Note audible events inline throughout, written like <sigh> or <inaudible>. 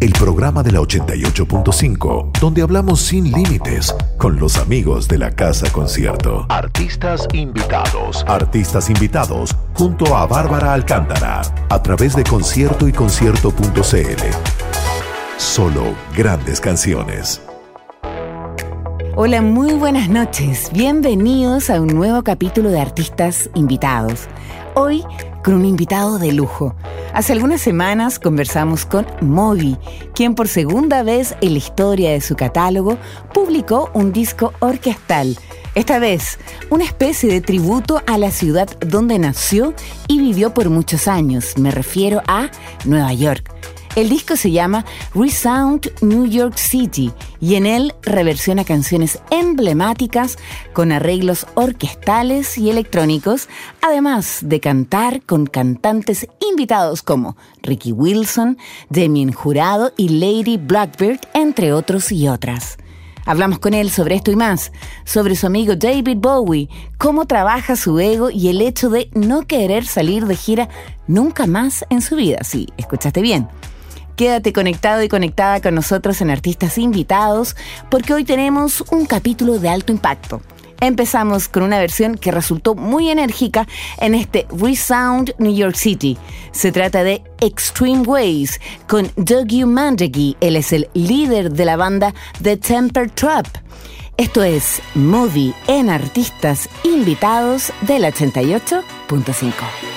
El programa de la 88.5, donde hablamos sin límites con los amigos de la Casa Concierto. Artistas invitados. Artistas invitados junto a Bárbara Alcántara a través de concierto y concierto.cl. Solo grandes canciones. Hola, muy buenas noches. Bienvenidos a un nuevo capítulo de Artistas Invitados. Hoy con un invitado de lujo. Hace algunas semanas conversamos con Moby, quien por segunda vez en la historia de su catálogo publicó un disco orquestal. Esta vez, una especie de tributo a la ciudad donde nació y vivió por muchos años. Me refiero a Nueva York. El disco se llama Resound New York City y en él reversiona canciones emblemáticas con arreglos orquestales y electrónicos, además de cantar con cantantes invitados como Ricky Wilson, Damien Jurado y Lady Blackbird, entre otros y otras. Hablamos con él sobre esto y más, sobre su amigo David Bowie, cómo trabaja su ego y el hecho de no querer salir de gira nunca más en su vida. Sí, escuchaste bien. Quédate conectado y conectada con nosotros en Artistas Invitados, porque hoy tenemos un capítulo de alto impacto. Empezamos con una versión que resultó muy enérgica en este Resound New York City. Se trata de Extreme Ways con Dougie Mandegi. Él es el líder de la banda The Temper Trap. Esto es Movie en Artistas Invitados del 88.5.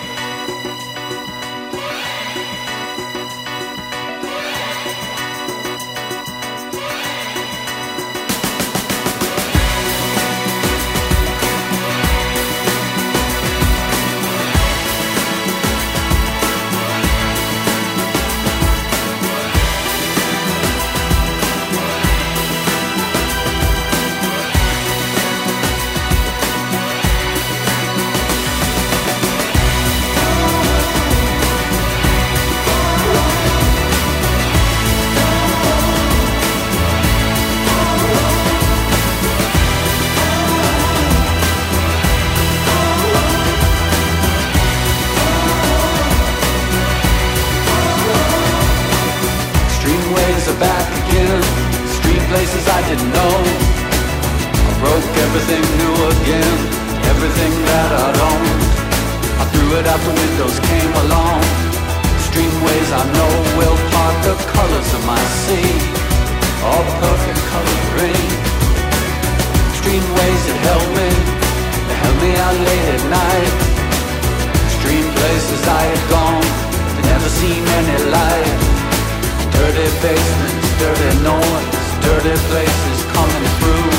basements, dirty noise, dirty places coming through.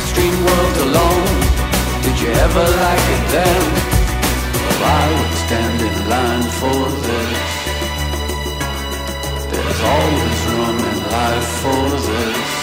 Extreme world alone, did you ever like it then? Well, I would stand in line for this. There's always room in life for this.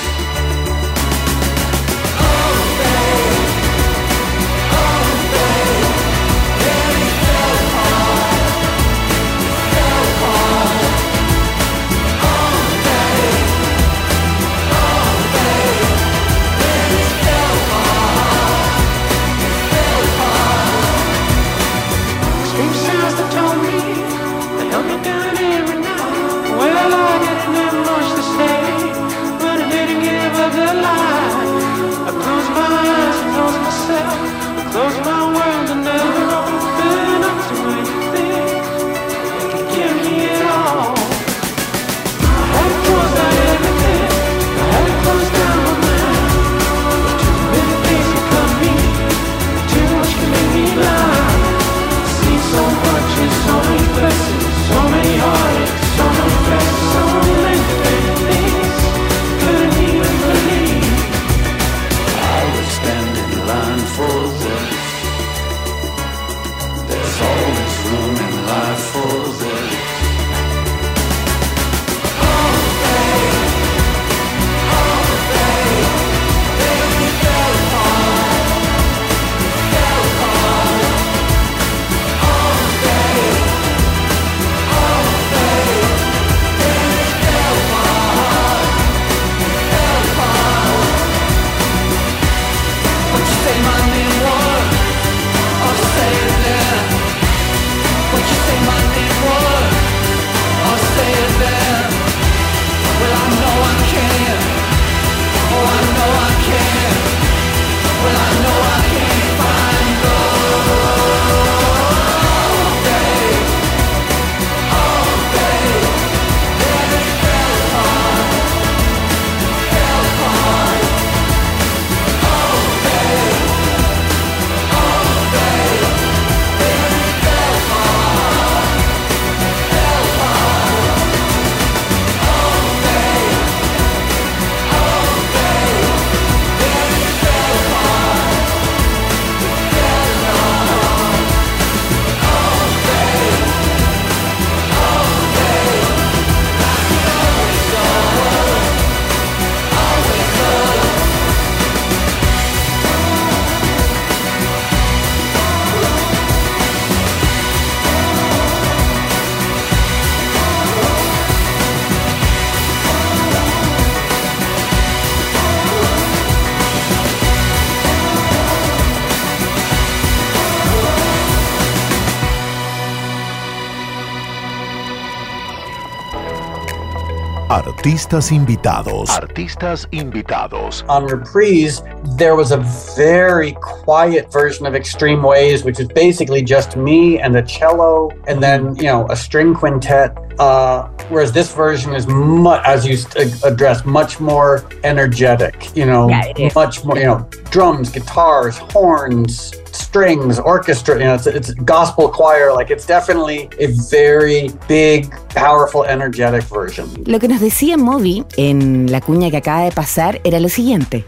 Artistas invitados. Artistas invitados. On Reprise, there was a very quiet version of Extreme Ways, which is basically just me and the cello, and then, you know, a string quintet. Uh, whereas this version is, much, as you address, much more energetic, you know, yeah, much more, you know, drums, guitars, horns, strings, orchestra, you know, it's, it's gospel choir, like it's definitely a very big, powerful, energetic version. Lo que nos decía Moby en la cuña que acaba de pasar era lo siguiente.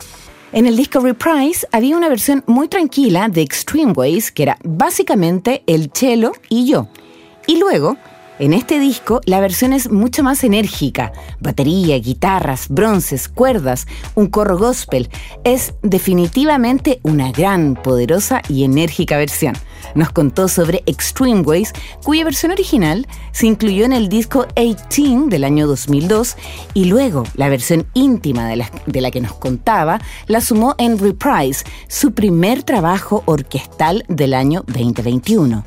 En el disco Reprise había una versión muy tranquila de Extreme Ways, que era básicamente el cello y yo. Y luego en este disco la versión es mucho más enérgica. Batería, guitarras, bronces, cuerdas, un corro gospel. Es definitivamente una gran, poderosa y enérgica versión. Nos contó sobre Extreme Ways, cuya versión original se incluyó en el disco 18 del año 2002 y luego la versión íntima de la, de la que nos contaba la sumó en Reprise, su primer trabajo orquestal del año 2021.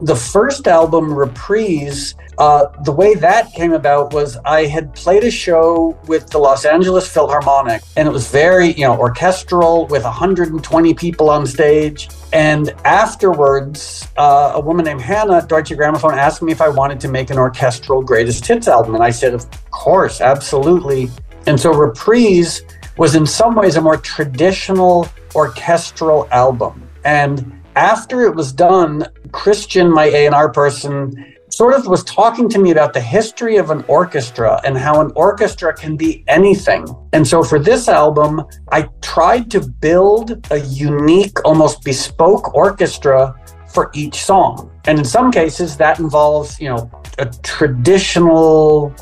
The first album, Reprise, uh, the way that came about was I had played a show with the Los Angeles Philharmonic, and it was very, you know, orchestral with 120 people on stage. And afterwards, uh, a woman named Hannah Deutsche Grammophon asked me if I wanted to make an orchestral greatest hits album. And I said, of course, absolutely. And so Reprise was in some ways a more traditional orchestral album. And after it was done, Christian, my A&R person, sort of was talking to me about the history of an orchestra and how an orchestra can be anything. And so for this album, I tried to build a unique, almost bespoke orchestra for each song. And in some cases that involves, you know, a traditional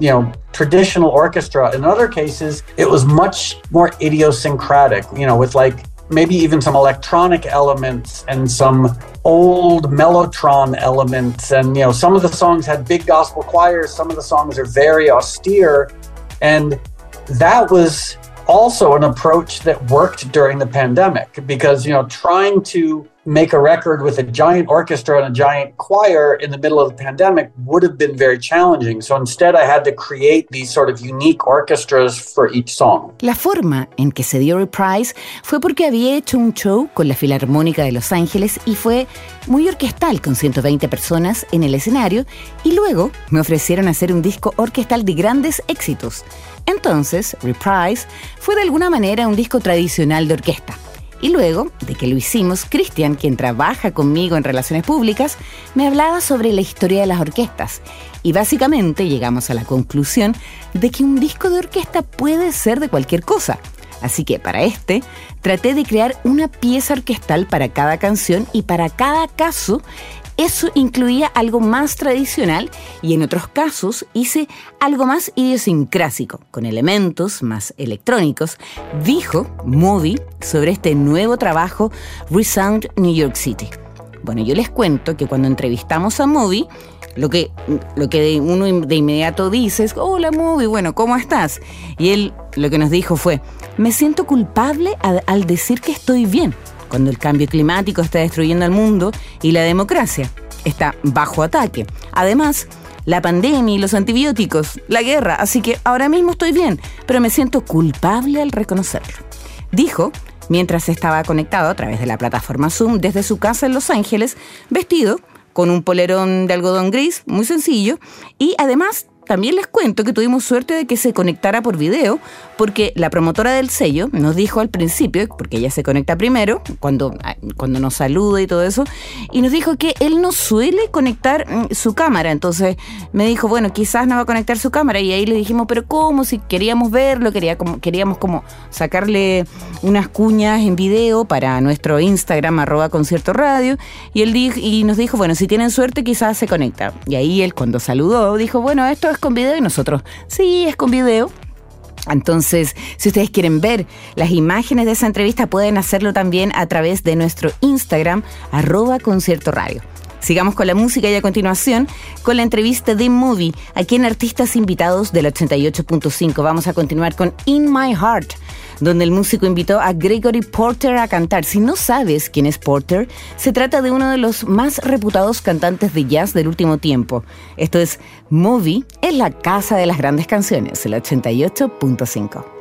you know traditional orchestra in other cases it was much more idiosyncratic you know with like maybe even some electronic elements and some old mellotron elements. And you know some of the songs had big gospel choirs. Some of the songs are very austere. And that was also an approach that worked during the pandemic because you know trying to make a record with a giant orchestra and a giant choir in the middle of the pandemic would have been very challenging. So instead I had to create these sort of unique orchestras for each song. La forma en que se dio Reprise fue porque había hecho un show con la Filarmónica de Los Ángeles y fue muy orquestal con 120 personas en el escenario y luego me ofrecieron hacer un disco orquestal de grandes éxitos. Entonces, Reprise fue de alguna manera un disco tradicional de orquesta. Y luego de que lo hicimos, Cristian, quien trabaja conmigo en relaciones públicas, me hablaba sobre la historia de las orquestas. Y básicamente llegamos a la conclusión de que un disco de orquesta puede ser de cualquier cosa. Así que para este traté de crear una pieza orquestal para cada canción y para cada caso eso incluía algo más tradicional y en otros casos hice algo más idiosincrásico, con elementos más electrónicos, dijo Moody sobre este nuevo trabajo Resound New York City. Bueno, yo les cuento que cuando entrevistamos a Moody, lo que, lo que uno de inmediato dice es, hola Moody, bueno, ¿cómo estás? Y él lo que nos dijo fue, me siento culpable al decir que estoy bien cuando el cambio climático está destruyendo al mundo y la democracia está bajo ataque. Además, la pandemia y los antibióticos, la guerra, así que ahora mismo estoy bien, pero me siento culpable al reconocerlo. Dijo mientras estaba conectado a través de la plataforma Zoom desde su casa en Los Ángeles, vestido con un polerón de algodón gris muy sencillo y además también les cuento que tuvimos suerte de que se conectara por video, porque la promotora del sello nos dijo al principio, porque ella se conecta primero, cuando, ah, cuando nos saluda y todo eso, y nos dijo que él no suele conectar mm, su cámara. Entonces me dijo, bueno, quizás no va a conectar su cámara. Y ahí le dijimos, pero ¿cómo? Si queríamos verlo, quería como, queríamos como sacarle unas cuñas en video para nuestro Instagram, arroba concierto radio. Y él dijo, y nos dijo, bueno, si tienen suerte, quizás se conecta. Y ahí él, cuando saludó, dijo, bueno, esto es con video? Y nosotros, sí, es con video. Entonces, si ustedes quieren ver las imágenes de esa entrevista, pueden hacerlo también a través de nuestro Instagram, arroba concierto radio. Sigamos con la música y a continuación con la entrevista de Movie, aquí en Artistas Invitados del 88.5. Vamos a continuar con In My Heart, donde el músico invitó a Gregory Porter a cantar. Si no sabes quién es Porter, se trata de uno de los más reputados cantantes de jazz del último tiempo. Esto es Movie en la Casa de las Grandes Canciones, el 88.5.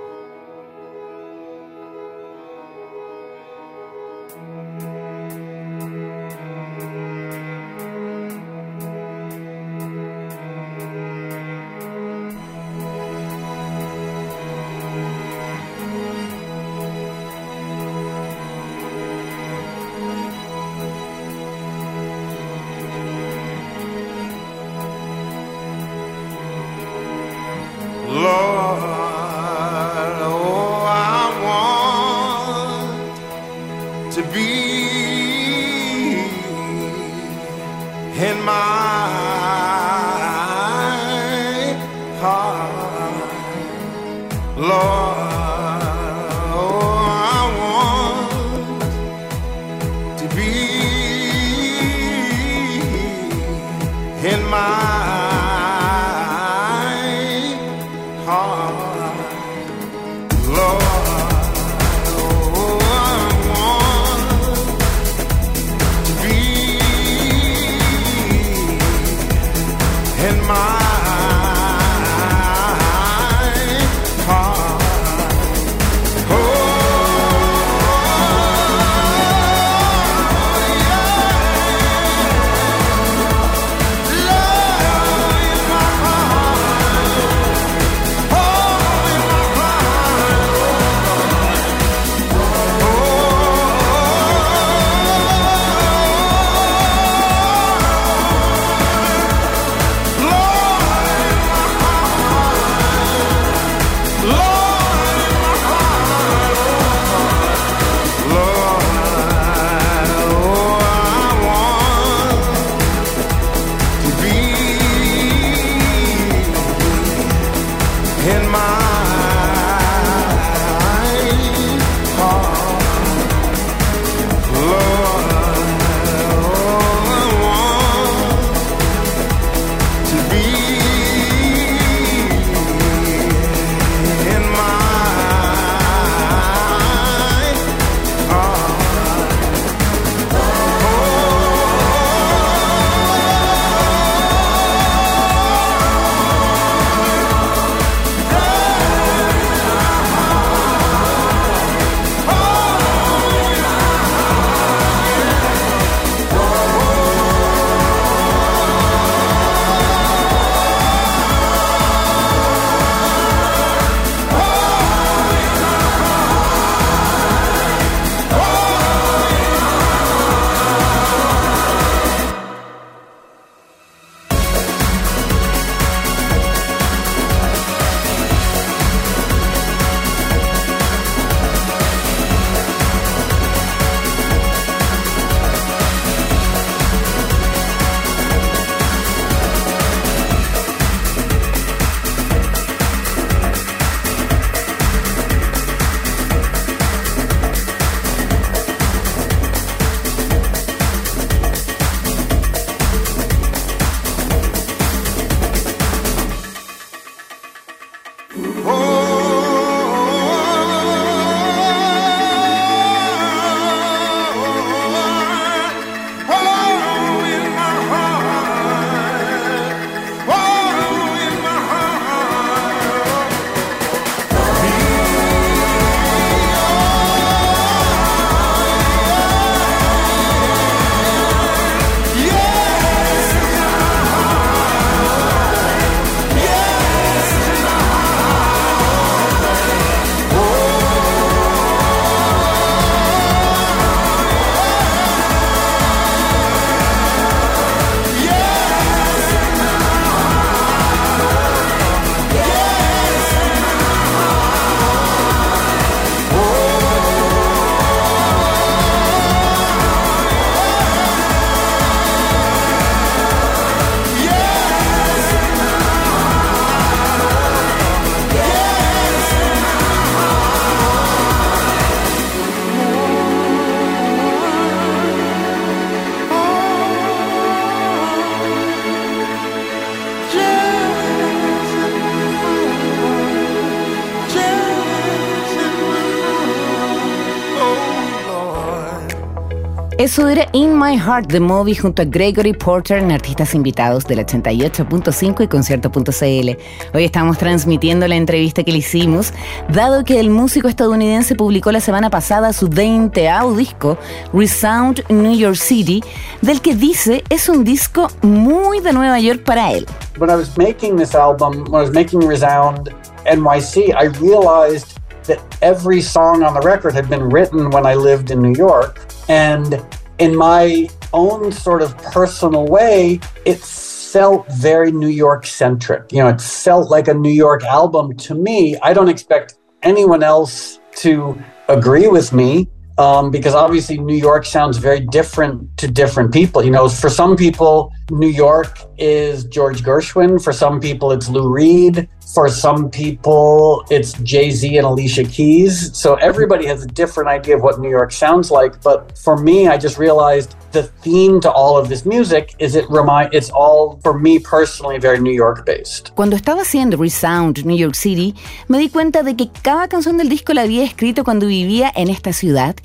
Eso era In My Heart, The Movie, junto a Gregory Porter en Artistas Invitados del 88.5 y concierto.cl. Hoy estamos transmitiendo la entrevista que le hicimos, dado que el músico estadounidense publicó la semana pasada su 20 disco, Resound New York City, del que dice es un disco muy de Nueva York para él. When I was making this album, when I was making Resound NYC, I realized that every song on the record had been written when I lived in New York. And in my own sort of personal way, it felt very New York centric. You know, it felt like a New York album to me. I don't expect anyone else to agree with me um, because obviously New York sounds very different to different people. You know, for some people, New York is George Gershwin. For some people, it's Lou Reed. For some people, it's Jay Z and Alicia Keys. So everybody has a different idea of what New York sounds like. But for me, I just realized the theme to all of this music is it remind it's all for me personally very New York based. Cuando estaba haciendo Resound New York City, me di cuenta de que cada canción del disco la había escrito cuando vivía en esta ciudad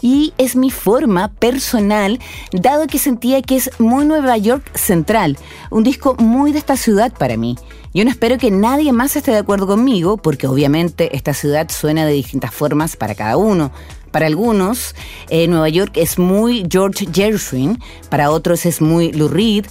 y es mi forma personal, dado que sentía que es muy Nueva York central, un disco muy de esta ciudad para mí. Yo no espero que nadie más esté de acuerdo conmigo, porque obviamente esta ciudad suena de distintas formas para cada uno. Para algunos, eh, Nueva York es muy George Gershwin, para otros es muy Lou Reed,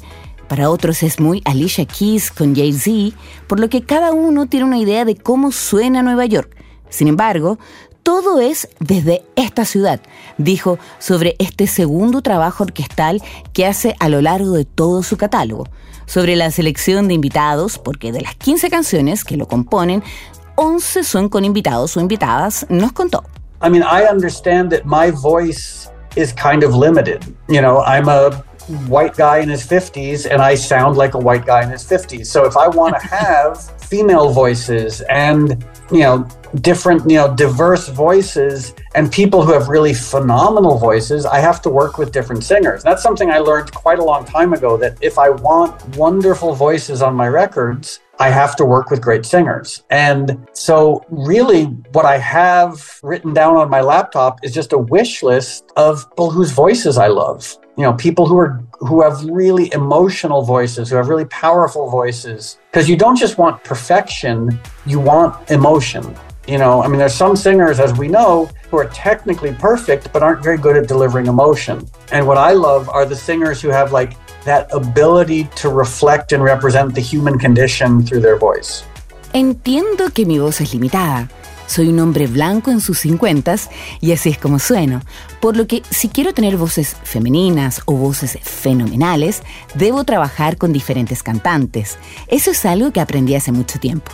para otros es muy Alicia Keys con Jay-Z, por lo que cada uno tiene una idea de cómo suena Nueva York. Sin embargo, todo es desde esta ciudad, dijo sobre este segundo trabajo orquestal que hace a lo largo de todo su catálogo. Sobre la selección de invitados, porque de las 15 canciones que lo componen, 11 son con invitados o invitadas, nos contó. I mean, I understand that my voice is kind of limited. You know, I'm a white guy in his 50s and I sound like a white guy in his 50s. So if I want to <laughs> have female voices and, you know, different, you know, diverse voices and people who have really phenomenal voices, I have to work with different singers. That's something I learned quite a long time ago that if I want wonderful voices on my records, I have to work with great singers. And so, really, what I have written down on my laptop is just a wish list of people whose voices I love. You know, people who are who have really emotional voices, who have really powerful voices. Because you don't just want perfection, you want emotion. You know, I mean, there's some singers, as we know, who are technically perfect but aren't very good at delivering emotion. And what I love are the singers who have like that ability to reflect and represent the human condition through their voice. Entiendo que mi voz es limitada. Soy un hombre blanco en sus cincuentas y así es como sueno. Por lo que si quiero tener voces femeninas o voces fenomenales, debo trabajar con diferentes cantantes. Eso es algo que aprendí hace mucho tiempo.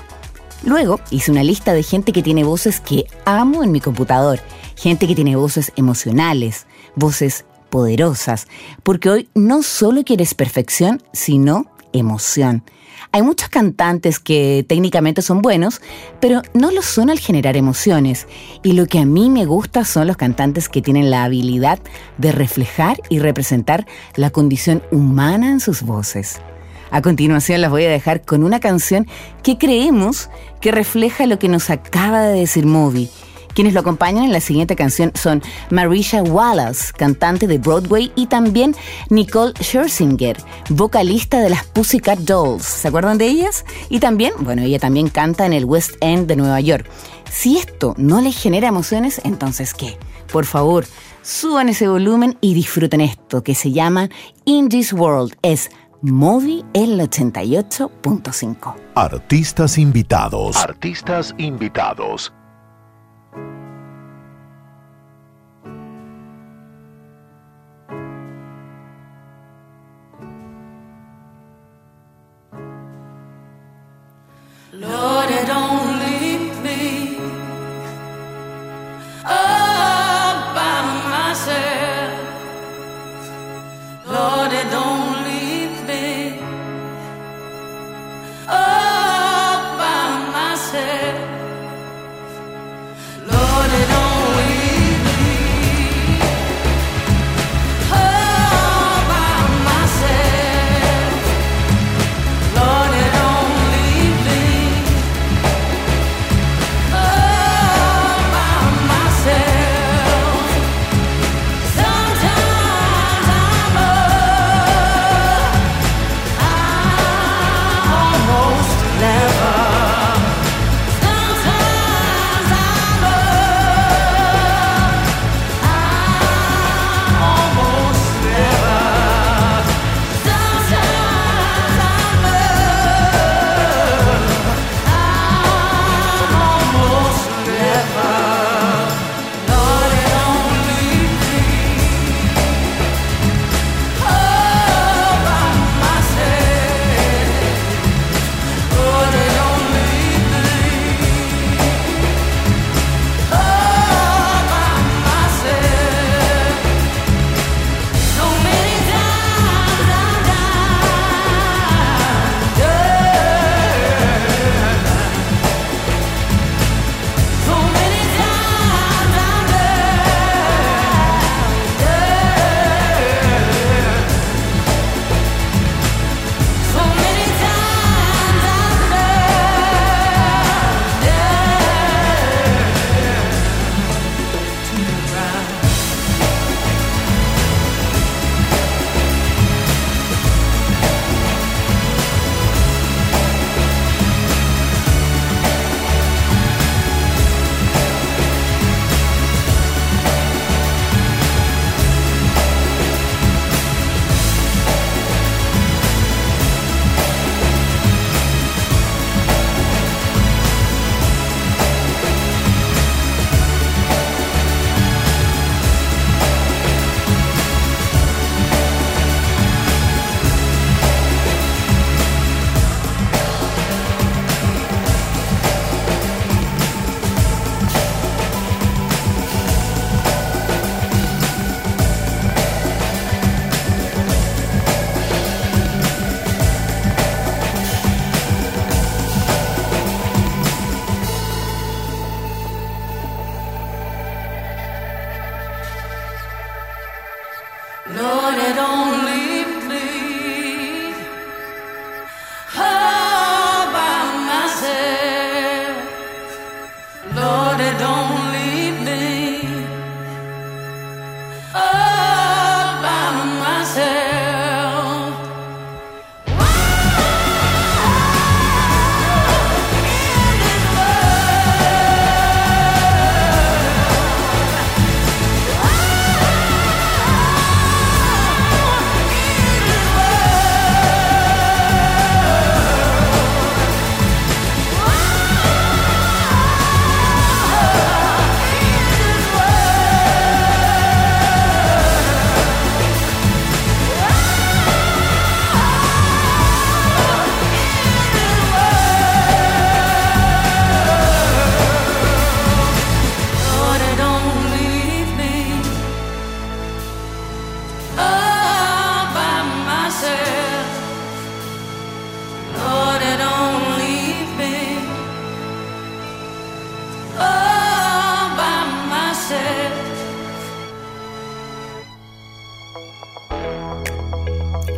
Luego hice una lista de gente que tiene voces que amo en mi computador, gente que tiene voces emocionales, voces poderosas, porque hoy no solo quieres perfección, sino emoción. Hay muchos cantantes que técnicamente son buenos, pero no lo son al generar emociones. Y lo que a mí me gusta son los cantantes que tienen la habilidad de reflejar y representar la condición humana en sus voces. A continuación las voy a dejar con una canción que creemos que refleja lo que nos acaba de decir Moby quienes lo acompañan en la siguiente canción son Marisha Wallace, cantante de Broadway, y también Nicole Scherzinger, vocalista de las Pussycat Dolls. ¿Se acuerdan de ellas? Y también, bueno, ella también canta en el West End de Nueva York. Si esto no les genera emociones, entonces ¿qué? Por favor, suban ese volumen y disfruten esto que se llama In This World. Es Movi el 88.5. Artistas invitados. Artistas invitados. Lord.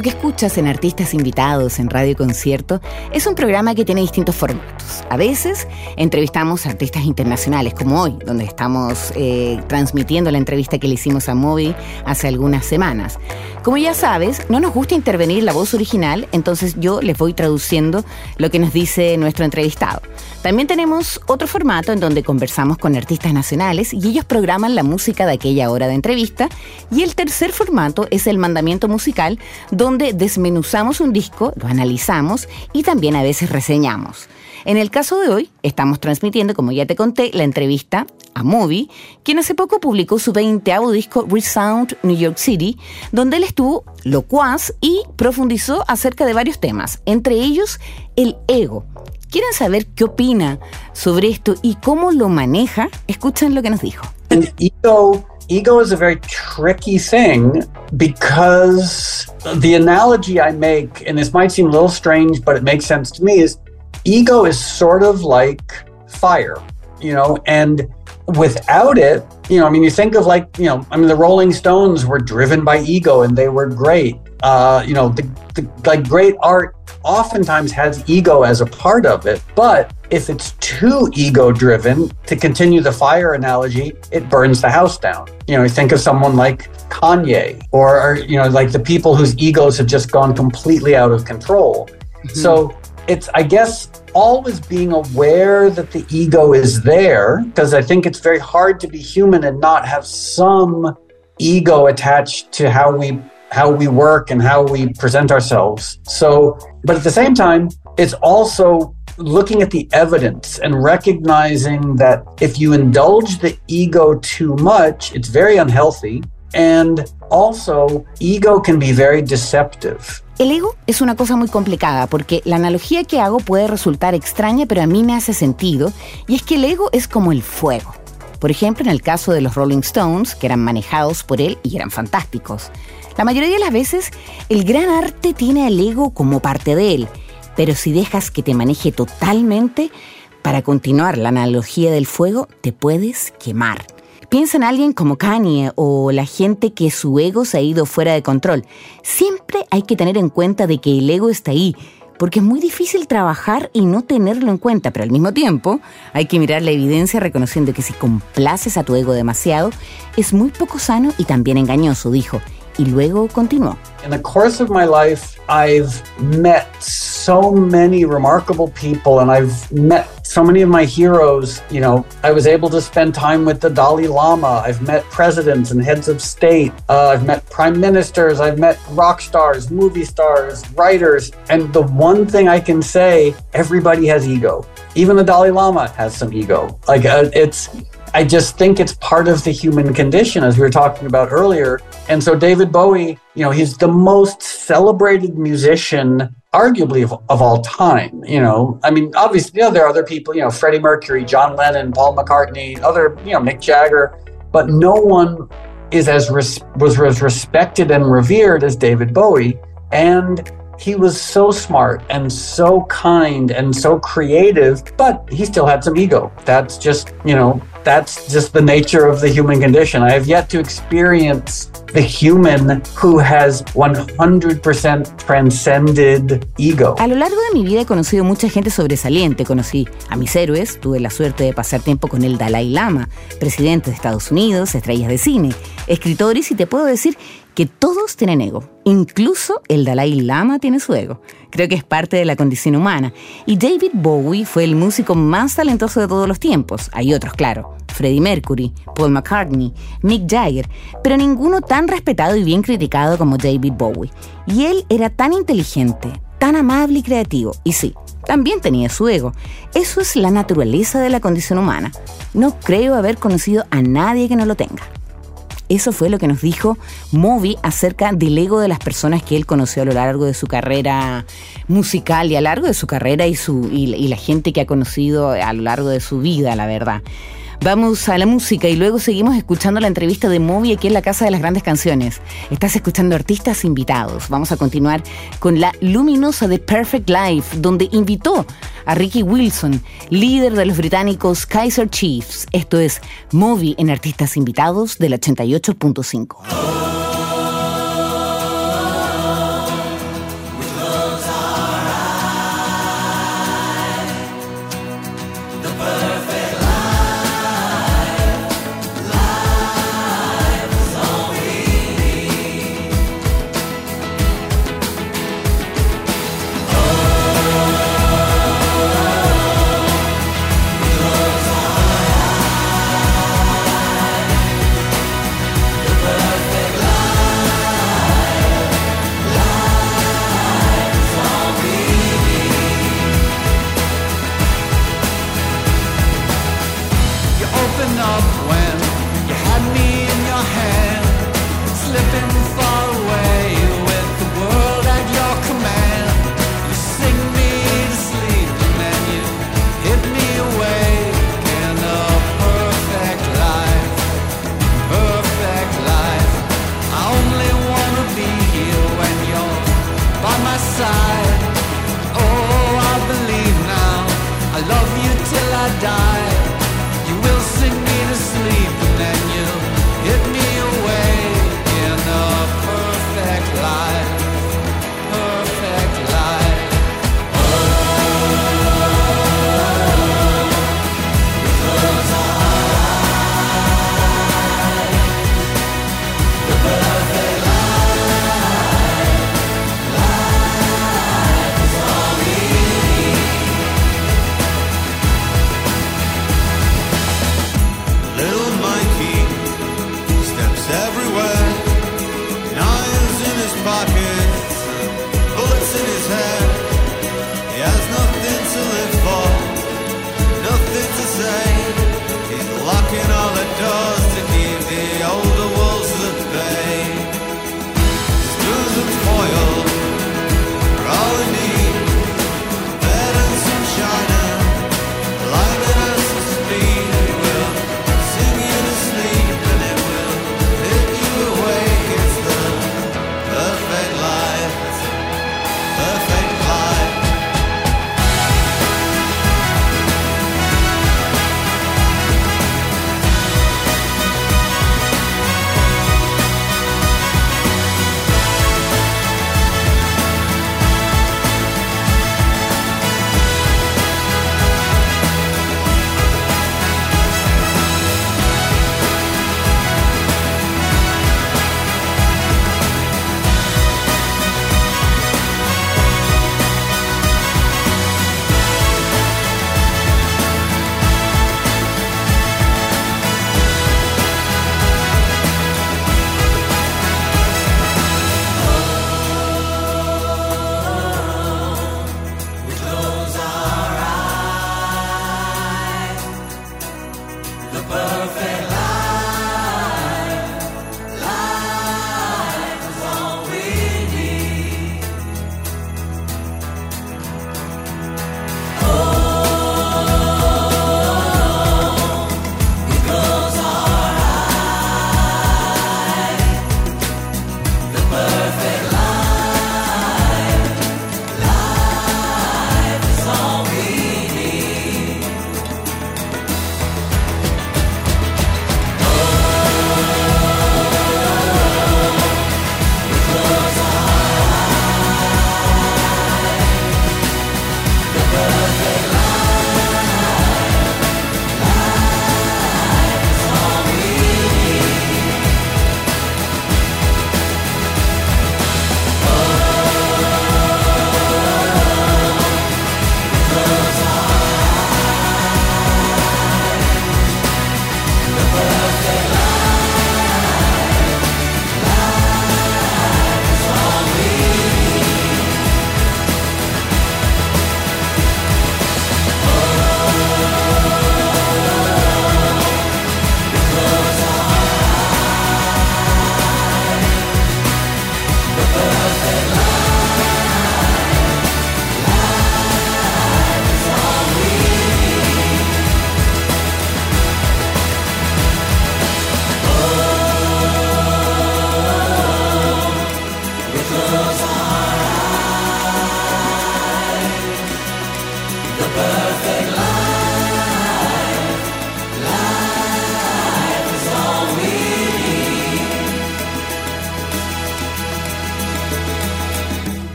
Lo que escuchas en Artistas Invitados en Radio Concierto es un programa que tiene distintos formatos. A veces entrevistamos artistas internacionales, como hoy, donde estamos eh, transmitiendo la entrevista que le hicimos a Moby hace algunas semanas. Como ya sabes, no nos gusta intervenir la voz original, entonces yo les voy traduciendo lo que nos dice nuestro entrevistado. También tenemos otro formato en donde conversamos con artistas nacionales y ellos programan la música de aquella hora de entrevista. Y el tercer formato es el mandamiento musical, donde desmenuzamos un disco, lo analizamos y también a veces reseñamos. En el caso de hoy, estamos transmitiendo, como ya te conté, la entrevista a Moby, quien hace poco publicó su 20 disco Resound New York City, donde él estuvo locuaz y profundizó acerca de varios temas, entre ellos el ego. ¿Quieren saber qué opina sobre esto y cómo lo maneja? Escuchen lo que nos dijo. ego, ego is a very tricky thing because the analogy I make, and this might seem a little strange, but it makes sense to me, is ego is sort of like fire, you know, and without it, you know, I mean, you think of like, you know, I mean, the Rolling Stones were driven by ego and they were great. Uh, you know, the, the, like great art oftentimes has ego as a part of it. But if it's too ego driven, to continue the fire analogy, it burns the house down. You know, you think of someone like Kanye or, or you know, like the people whose egos have just gone completely out of control. Mm-hmm. So it's, I guess, always being aware that the ego is there, because I think it's very hard to be human and not have some ego attached to how we how we work and how we present ourselves. So, but at the same time, it's also looking at the evidence and recognizing that if you indulge the ego too much, it's very unhealthy. And also, ego can be very deceptive. El ego es una cosa muy complicada porque la analogía que hago puede resultar extraña, pero a mí me hace sentido, y es que el ego es como el fuego. Por ejemplo, en el caso de los Rolling Stones, que eran manejados por él y eran fantásticos. La mayoría de las veces, el gran arte tiene al ego como parte de él, pero si dejas que te maneje totalmente, para continuar la analogía del fuego, te puedes quemar. Piensa en alguien como Kanye o la gente que su ego se ha ido fuera de control. Siempre hay que tener en cuenta de que el ego está ahí, porque es muy difícil trabajar y no tenerlo en cuenta, pero al mismo tiempo hay que mirar la evidencia reconociendo que si complaces a tu ego demasiado, es muy poco sano y también engañoso, dijo. Y luego continuó. In the course of my life, I've met so many remarkable people and I've met so many of my heroes. You know, I was able to spend time with the Dalai Lama. I've met presidents and heads of state. Uh, I've met prime ministers. I've met rock stars, movie stars, writers. And the one thing I can say everybody has ego. Even the Dalai Lama has some ego. Like, uh, it's, I just think it's part of the human condition, as we were talking about earlier. And so, David Bowie, you know, he's the most celebrated musician, arguably of, of all time. You know, I mean, obviously, you know, there are other people, you know, Freddie Mercury, John Lennon, Paul McCartney, other, you know, Mick Jagger, but no one is as res- was as respected and revered as David Bowie. And he was so smart and so kind and so creative, but he still had some ego. That's just, you know, that's just the nature of the human condition. I have yet to experience the human who has 100% transcended ego. A lo largo de mi vida he conocido mucha gente sobresaliente. Conocí a mis héroes, tuve la suerte de pasar tiempo con el Dalai Lama, presidente de Estados Unidos, estrellas de cine, escritores y te puedo decir que todos tienen ego. Incluso el Dalai Lama tiene su ego. Creo que es parte de la condición humana. Y David Bowie fue el músico más talentoso de todos los tiempos. Hay otros, claro. Freddie Mercury, Paul McCartney, Mick Jagger, pero ninguno tan respetado y bien criticado como David Bowie. Y él era tan inteligente, tan amable y creativo. Y sí, también tenía su ego. Eso es la naturaleza de la condición humana. No creo haber conocido a nadie que no lo tenga. Eso fue lo que nos dijo Moby acerca del ego de las personas que él conoció a lo largo de su carrera musical y a lo largo de su carrera y, su, y, y la gente que ha conocido a lo largo de su vida, la verdad. Vamos a la música y luego seguimos escuchando la entrevista de Moby aquí en la Casa de las Grandes Canciones. Estás escuchando artistas invitados. Vamos a continuar con la luminosa de Perfect Life, donde invitó a Ricky Wilson, líder de los británicos Kaiser Chiefs. Esto es Moby en Artistas Invitados del 88.5.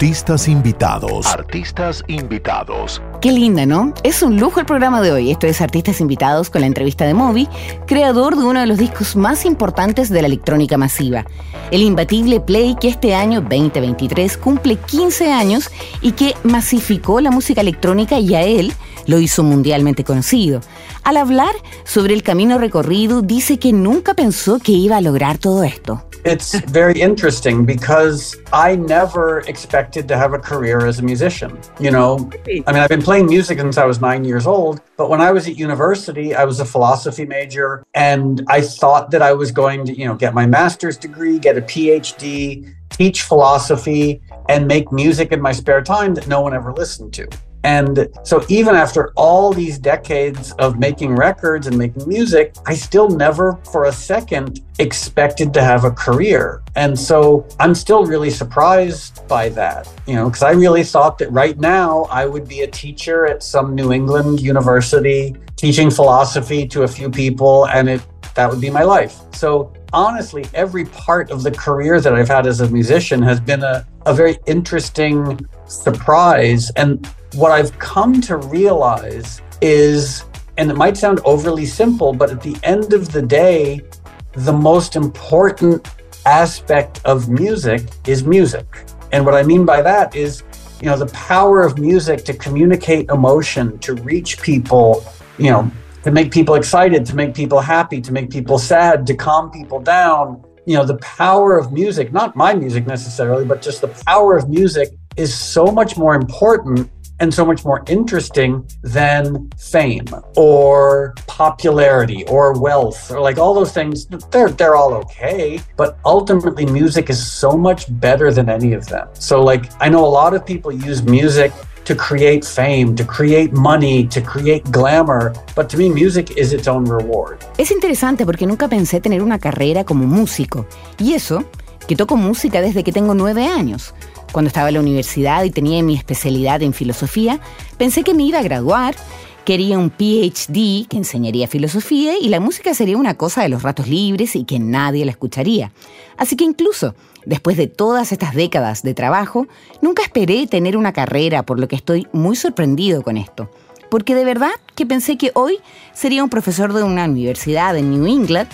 Artistas invitados. Artistas invitados. Qué linda, ¿no? Es un lujo el programa de hoy. Esto es Artistas Invitados con la entrevista de Moby, creador de uno de los discos más importantes de la electrónica masiva. El imbatible Play que este año 2023 cumple 15 años y que masificó la música electrónica y a él lo hizo mundialmente conocido. Al hablar sobre el camino recorrido, dice que nunca pensó que iba a lograr todo esto. It's very interesting because I never expected to have a career as a musician. You know, I mean, I've been playing music since I was nine years old, but when I was at university, I was a philosophy major and I thought that I was going to, you know, get my master's degree, get a PhD, teach philosophy, and make music in my spare time that no one ever listened to. And so, even after all these decades of making records and making music, I still never for a second expected to have a career. And so, I'm still really surprised by that, you know, because I really thought that right now I would be a teacher at some New England university, teaching philosophy to a few people, and it that would be my life. So, honestly, every part of the career that I've had as a musician has been a, a very interesting surprise. And what I've come to realize is, and it might sound overly simple, but at the end of the day, the most important aspect of music is music. And what I mean by that is, you know, the power of music to communicate emotion, to reach people, you know, to make people excited, to make people happy, to make people sad, to calm people down. You know, the power of music, not my music necessarily, but just the power of music is so much more important and so much more interesting than fame or popularity or wealth or like all those things they're they're all okay but ultimately music is so much better than any of them so like i know a lot of people use music to create fame, to create money, to create glamour, but to me music is its own reward. Es interesante porque nunca pensé tener una carrera como músico. Y eso, que toco música desde que tengo nueve años. Cuando estaba en la universidad y tenía mi especialidad en filosofía, pensé que me iba a graduar, quería un PhD que enseñaría filosofía y la música sería una cosa de los ratos libres y que nadie la escucharía. Así que incluso después de todas estas décadas de trabajo, nunca esperé tener una carrera, por lo que estoy muy sorprendido con esto. Porque de verdad que pensé que hoy sería un profesor de una universidad en New England,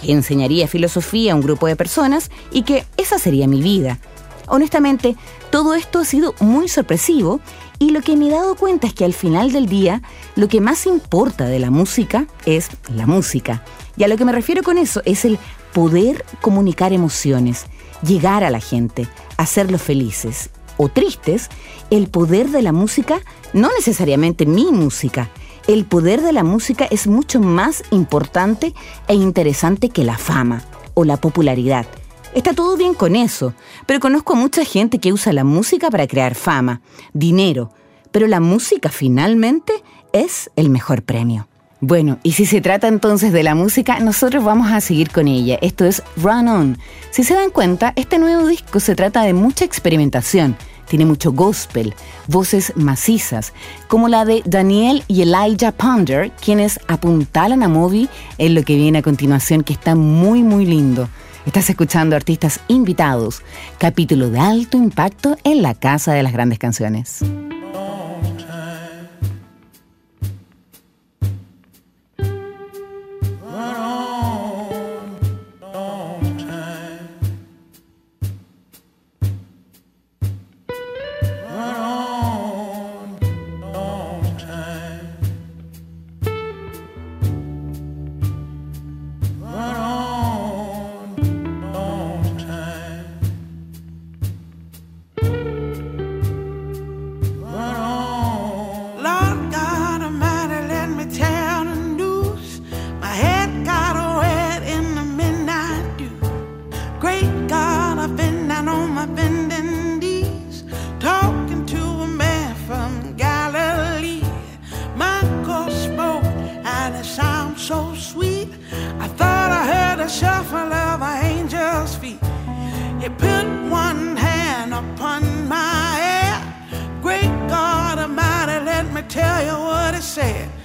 que enseñaría filosofía a un grupo de personas y que esa sería mi vida. Honestamente, todo esto ha sido muy sorpresivo y lo que me he dado cuenta es que al final del día lo que más importa de la música es la música. Y a lo que me refiero con eso es el poder comunicar emociones, llegar a la gente, hacerlos felices o tristes. El poder de la música, no necesariamente mi música, el poder de la música es mucho más importante e interesante que la fama o la popularidad. Está todo bien con eso, pero conozco a mucha gente que usa la música para crear fama, dinero, pero la música finalmente es el mejor premio. Bueno, y si se trata entonces de la música, nosotros vamos a seguir con ella. Esto es Run On. Si se dan cuenta, este nuevo disco se trata de mucha experimentación. Tiene mucho gospel, voces macizas, como la de Daniel y Elijah Ponder, quienes apuntalan a Moby en lo que viene a continuación, que está muy, muy lindo. Estás escuchando Artistas Invitados, capítulo de alto impacto en la Casa de las Grandes Canciones. sad.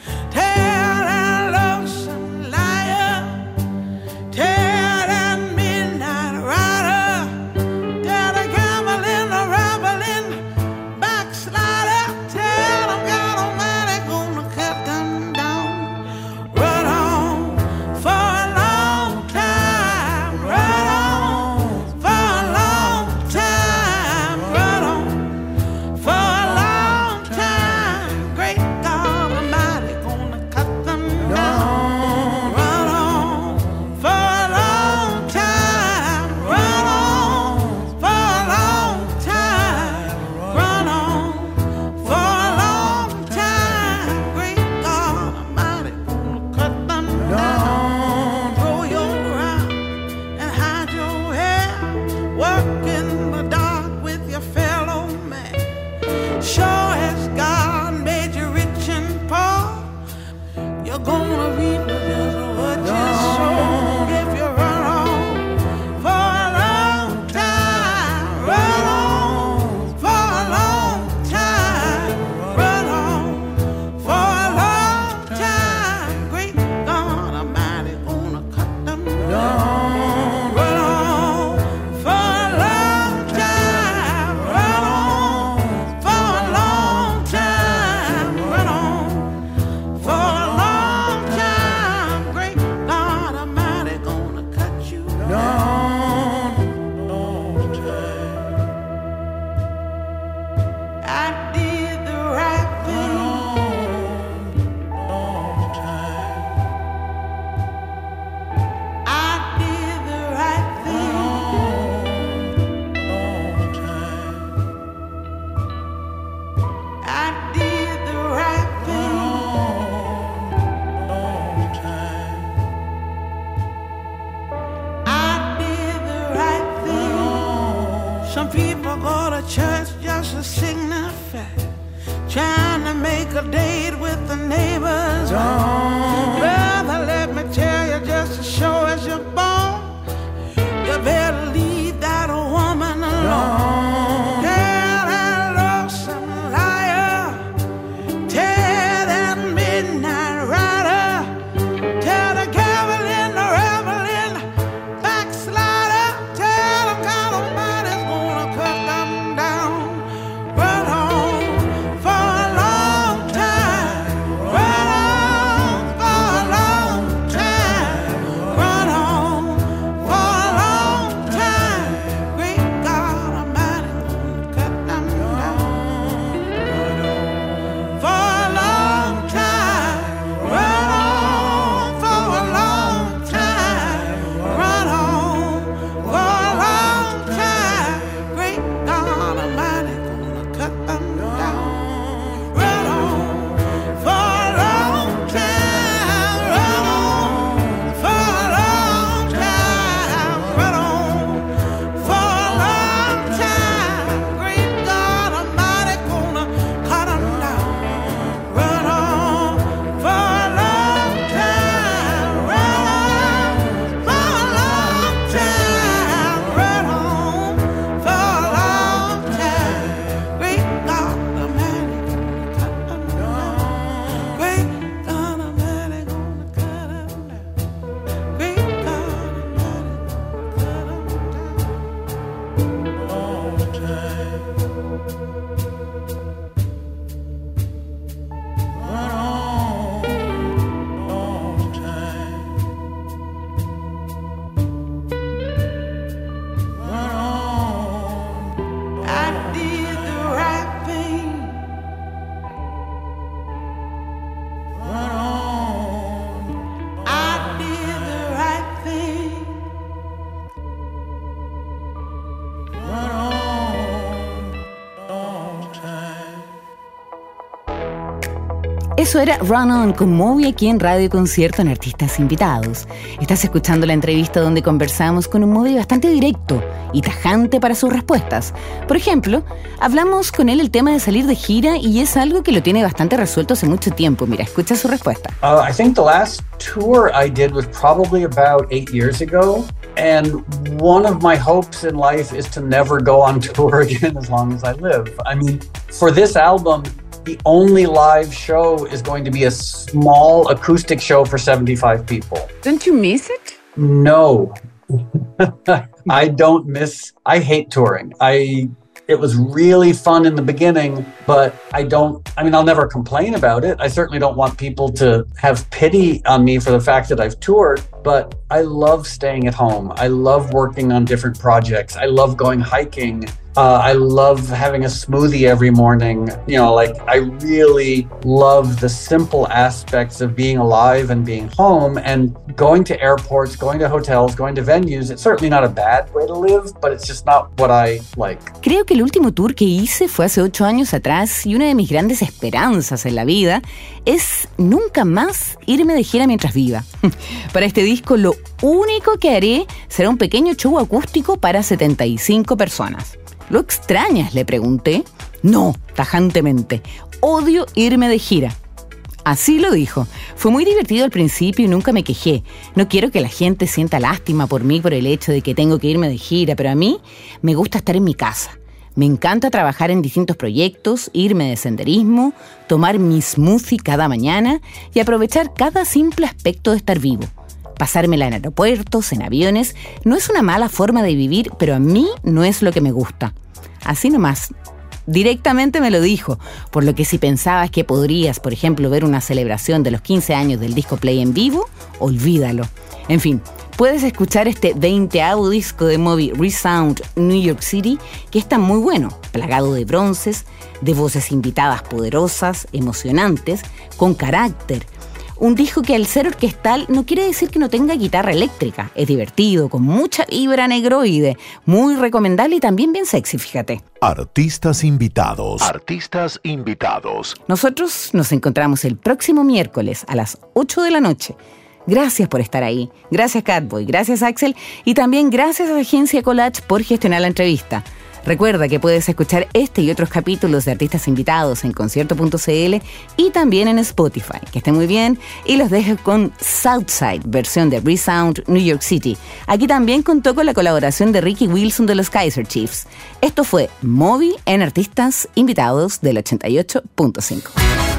Eso era Run On con Moby aquí en Radio Concierto en Artistas Invitados. Estás escuchando la entrevista donde conversamos con un Moby bastante directo y tajante para sus respuestas. Por ejemplo, hablamos con él el tema de salir de gira y es algo que lo tiene bastante resuelto hace mucho tiempo. Mira, escucha su respuesta. Uh, I think the last tour I did was probably about eight years ago. And one of my hopes in life is to never go on <laughs> tour again as long as I live. I mean, for this album, the only live show is going to be a small acoustic show for 75 people. Don't you miss it? No. <laughs> I don't miss I hate touring. I it was really fun in the beginning, but I don't I mean I'll never complain about it. I certainly don't want people to have pity on me for the fact that I've toured, but I love staying at home. I love working on different projects. I love going hiking Uh, I love having a smoothie every morning. You know, like I really love the simple aspects of being alive and being home and going to airports, going to hotels, going to venues. It's certainly not a bad way to live, but it's just not what I like. Creo que el último tour que hice fue hace ocho años atrás y una de mis grandes esperanzas en la vida es nunca más irme de gira mientras viva. <laughs> Para este disco lo único que haré será un pequeño show acústico para 75 personas. ¿Lo extrañas? Le pregunté. No, tajantemente. Odio irme de gira. Así lo dijo. Fue muy divertido al principio y nunca me quejé. No quiero que la gente sienta lástima por mí por el hecho de que tengo que irme de gira, pero a mí me gusta estar en mi casa. Me encanta trabajar en distintos proyectos, irme de senderismo, tomar mi smoothie cada mañana y aprovechar cada simple aspecto de estar vivo. Pasármela en aeropuertos, en aviones, no es una mala forma de vivir, pero a mí no es lo que me gusta. Así nomás. Directamente me lo dijo, por lo que si pensabas que podrías, por ejemplo, ver una celebración de los 15 años del disco Play en vivo, olvídalo. En fin, puedes escuchar este 20 disco de Moby Resound New York City, que está muy bueno, plagado de bronces, de voces invitadas poderosas, emocionantes, con carácter, un disco que al ser orquestal no quiere decir que no tenga guitarra eléctrica. Es divertido, con mucha vibra negroide, muy recomendable y también bien sexy, fíjate. Artistas invitados. Artistas invitados. Nosotros nos encontramos el próximo miércoles a las 8 de la noche. Gracias por estar ahí. Gracias Catboy, gracias Axel y también gracias a la agencia Collage por gestionar la entrevista. Recuerda que puedes escuchar este y otros capítulos de artistas invitados en concierto.cl y también en Spotify. Que esté muy bien y los dejo con Southside, versión de Resound New York City. Aquí también contó con la colaboración de Ricky Wilson de los Kaiser Chiefs. Esto fue Moby en Artistas Invitados del 88.5.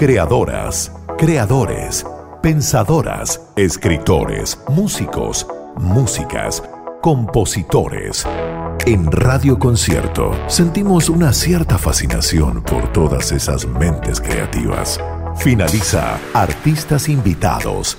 creadoras, creadores, pensadoras, escritores, músicos, músicas, compositores. En Radio Concierto sentimos una cierta fascinación por todas esas mentes creativas. Finaliza Artistas Invitados,